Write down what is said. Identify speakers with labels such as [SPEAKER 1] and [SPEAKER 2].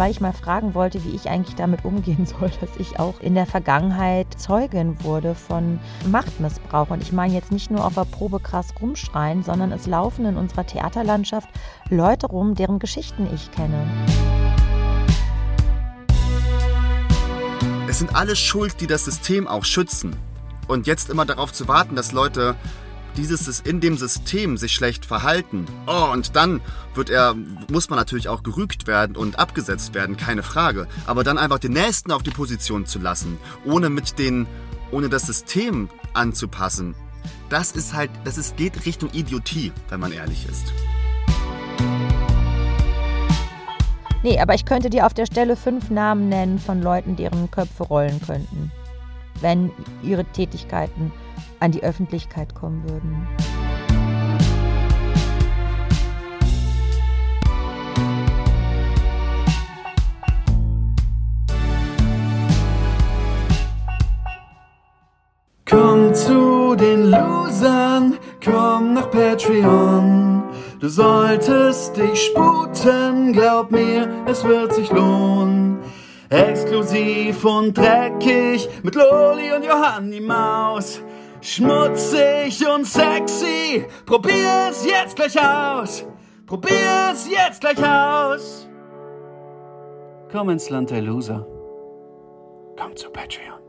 [SPEAKER 1] weil ich mal fragen wollte, wie ich eigentlich damit umgehen soll, dass ich auch in der Vergangenheit Zeugin wurde von Machtmissbrauch. Und ich meine jetzt nicht nur auf der Probe krass rumschreien, sondern es laufen in unserer Theaterlandschaft Leute rum, deren Geschichten ich kenne.
[SPEAKER 2] Es sind alle schuld, die das System auch schützen. Und jetzt immer darauf zu warten, dass Leute dieses in dem System sich schlecht verhalten. Oh, und dann wird er, muss man natürlich auch gerügt werden und abgesetzt werden, keine Frage. Aber dann einfach den Nächsten auf die Position zu lassen, ohne mit den, ohne das System anzupassen, das ist halt, das ist, geht Richtung Idiotie, wenn man ehrlich ist.
[SPEAKER 1] Nee, aber ich könnte dir auf der Stelle fünf Namen nennen von Leuten, deren Köpfe rollen könnten, wenn ihre Tätigkeiten an die Öffentlichkeit kommen würden.
[SPEAKER 3] Komm zu den Losern, komm nach Patreon. Du solltest dich sputen, glaub mir, es wird sich lohnen. Exklusiv und dreckig mit Loli und Johanni Maus. Schmutzig und sexy, probier es jetzt gleich aus. Probier es jetzt gleich aus. Komm ins Land der Loser. Komm zu Patreon.